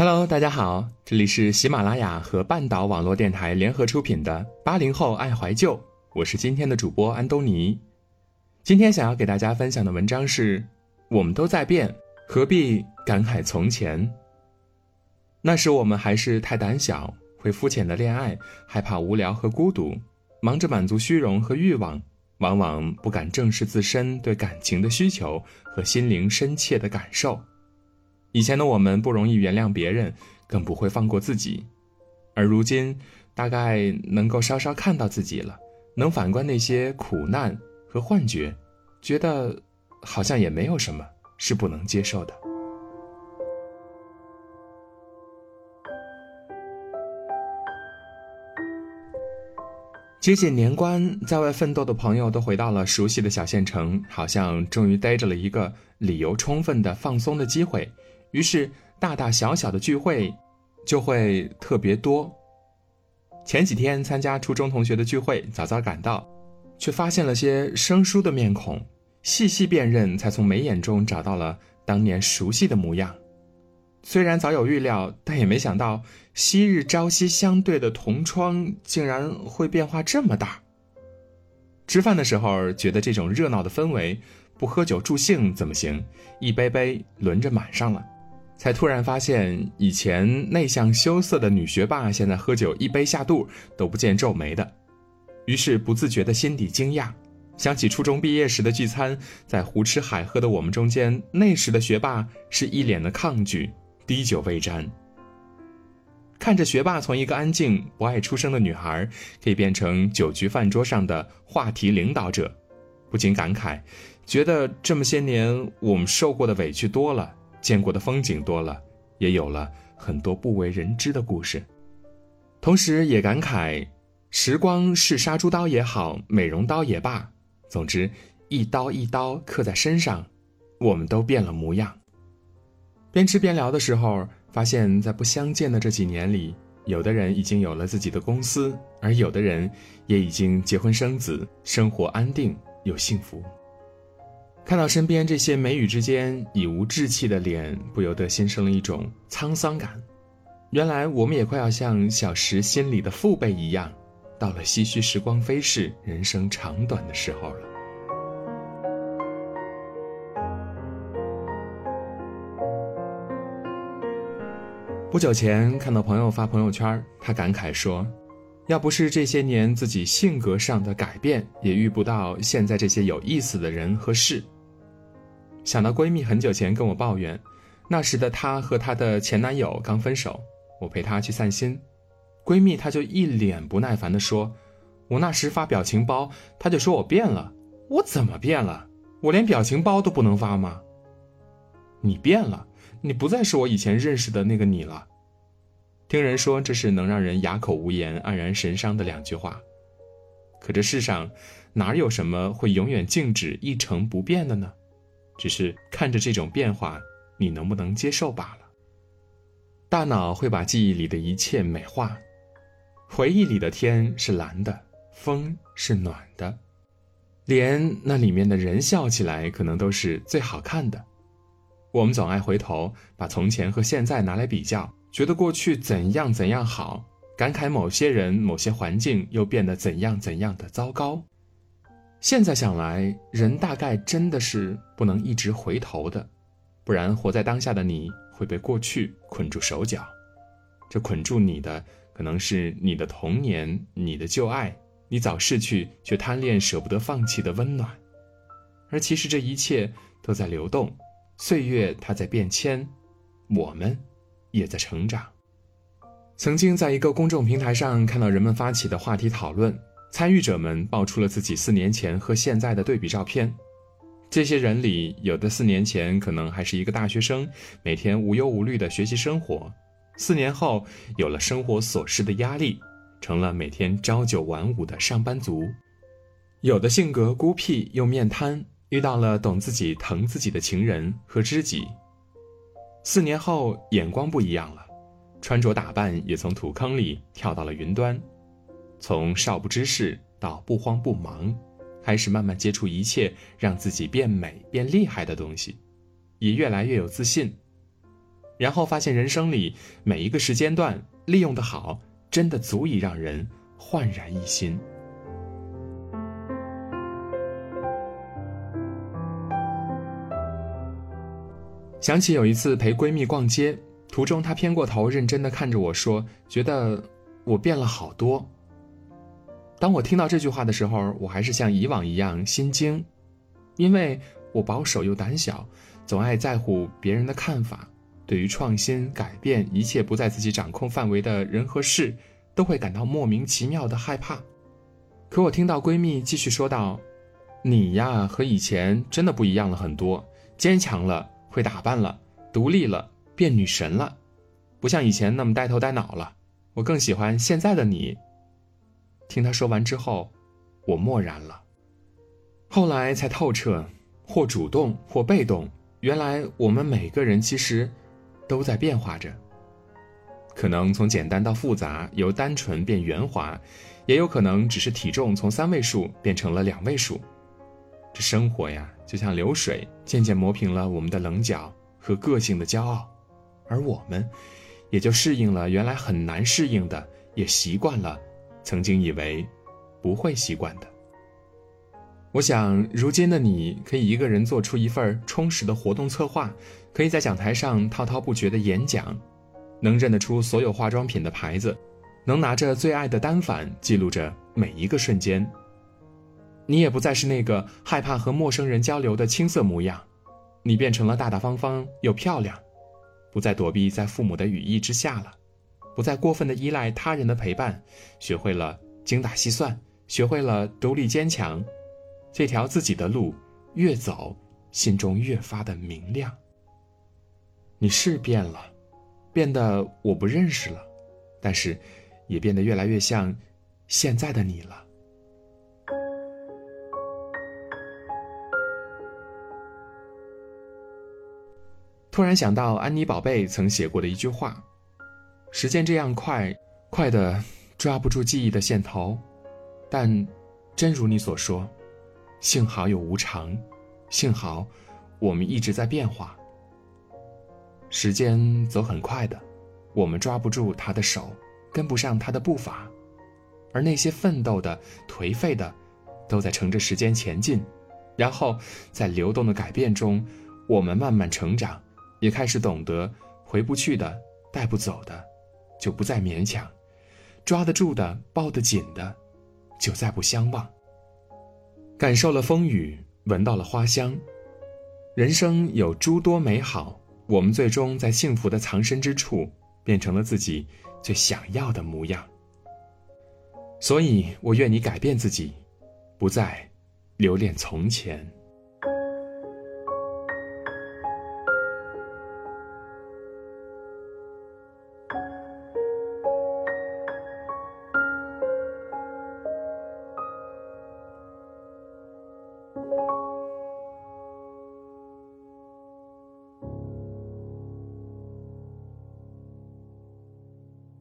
Hello，大家好，这里是喜马拉雅和半岛网络电台联合出品的《八零后爱怀旧》，我是今天的主播安东尼。今天想要给大家分享的文章是：我们都在变，何必感慨从前？那时我们还是太胆小，会肤浅的恋爱，害怕无聊和孤独，忙着满足虚荣和欲望，往往不敢正视自身对感情的需求和心灵深切的感受。以前的我们不容易原谅别人，更不会放过自己，而如今大概能够稍稍看到自己了，能反观那些苦难和幻觉，觉得好像也没有什么是不能接受的。接近年关，在外奋斗的朋友都回到了熟悉的小县城，好像终于逮着了一个理由充分的放松的机会。于是，大大小小的聚会就会特别多。前几天参加初中同学的聚会，早早赶到，却发现了些生疏的面孔，细细辨认，才从眉眼中找到了当年熟悉的模样。虽然早有预料，但也没想到昔日朝夕相对的同窗，竟然会变化这么大。吃饭的时候，觉得这种热闹的氛围，不喝酒助兴怎么行？一杯杯轮着满上了。才突然发现，以前内向羞涩的女学霸，现在喝酒一杯下肚都不见皱眉的。于是不自觉的心底惊讶，想起初中毕业时的聚餐，在胡吃海喝的我们中间，那时的学霸是一脸的抗拒，滴酒未沾。看着学霸从一个安静不爱出声的女孩，可以变成酒局饭桌上的话题领导者，不禁感慨，觉得这么些年我们受过的委屈多了。见过的风景多了，也有了很多不为人知的故事，同时也感慨，时光是杀猪刀也好，美容刀也罢，总之一刀一刀刻在身上，我们都变了模样。边吃边聊的时候，发现，在不相见的这几年里，有的人已经有了自己的公司，而有的人也已经结婚生子，生活安定又幸福。看到身边这些眉宇之间已无稚气的脸，不由得心生了一种沧桑感。原来我们也快要像小时心里的父辈一样，到了唏嘘时光飞逝、人生长短的时候了。不久前看到朋友发朋友圈，他感慨说：“要不是这些年自己性格上的改变，也遇不到现在这些有意思的人和事。”想到闺蜜很久前跟我抱怨，那时的她和她的前男友刚分手，我陪她去散心，闺蜜她就一脸不耐烦地说：“我那时发表情包，她就说我变了，我怎么变了？我连表情包都不能发吗？你变了，你不再是我以前认识的那个你了。”听人说这是能让人哑口无言、黯然神伤的两句话，可这世上哪有什么会永远静止一成不变的呢？只是看着这种变化，你能不能接受罢了。大脑会把记忆里的一切美化，回忆里的天是蓝的，风是暖的，连那里面的人笑起来可能都是最好看的。我们总爱回头把从前和现在拿来比较，觉得过去怎样怎样好，感慨某些人、某些环境又变得怎样怎样的糟糕。现在想来，人大概真的是不能一直回头的，不然活在当下的你会被过去捆住手脚。这捆住你的，可能是你的童年、你的旧爱，你早逝去却贪恋舍不得放弃的温暖。而其实这一切都在流动，岁月它在变迁，我们也在成长。曾经在一个公众平台上看到人们发起的话题讨论。参与者们爆出了自己四年前和现在的对比照片，这些人里，有的四年前可能还是一个大学生，每天无忧无虑的学习生活；四年后，有了生活琐事的压力，成了每天朝九晚五的上班族；有的性格孤僻又面瘫，遇到了懂自己、疼自己的情人和知己；四年后，眼光不一样了，穿着打扮也从土坑里跳到了云端。从少不知事到不慌不忙，开始慢慢接触一切让自己变美变厉害的东西，也越来越有自信。然后发现人生里每一个时间段利用的好，真的足以让人焕然一新。想起有一次陪闺蜜逛街，途中她偏过头，认真的看着我说：“觉得我变了好多。”当我听到这句话的时候，我还是像以往一样心惊，因为我保守又胆小，总爱在乎别人的看法。对于创新、改变一切不在自己掌控范围的人和事，都会感到莫名其妙的害怕。可我听到闺蜜继续说道：“你呀，和以前真的不一样了很多，坚强了，会打扮了，独立了，变女神了，不像以前那么呆头呆脑了。我更喜欢现在的你。”听他说完之后，我默然了。后来才透彻，或主动，或被动，原来我们每个人其实。都在变化着，可能从简单到复杂，由单纯变圆滑，也有可能只是体重从三位数变成了两位数。这生活呀，就像流水，渐渐磨平了我们的棱角和个性的骄傲，而我们，也就适应了原来很难适应的，也习惯了曾经以为不会习惯的。我想，如今的你可以一个人做出一份充实的活动策划，可以在讲台上滔滔不绝的演讲，能认得出所有化妆品的牌子，能拿着最爱的单反记录着每一个瞬间。你也不再是那个害怕和陌生人交流的青涩模样，你变成了大大方方又漂亮，不再躲避在父母的羽翼之下了，不再过分的依赖他人的陪伴，学会了精打细算，学会了独立坚强。这条自己的路，越走，心中越发的明亮。你是变了，变得我不认识了，但是，也变得越来越像现在的你了。突然想到安妮宝贝曾写过的一句话：“时间这样快，快的抓不住记忆的线头，但，真如你所说。”幸好有无常，幸好我们一直在变化。时间走很快的，我们抓不住他的手，跟不上他的步伐，而那些奋斗的、颓废的，都在乘着时间前进。然后在流动的改变中，我们慢慢成长，也开始懂得回不去的、带不走的，就不再勉强；抓得住的、抱得紧的，就再不相忘。感受了风雨，闻到了花香，人生有诸多美好。我们最终在幸福的藏身之处，变成了自己最想要的模样。所以我愿你改变自己，不再留恋从前。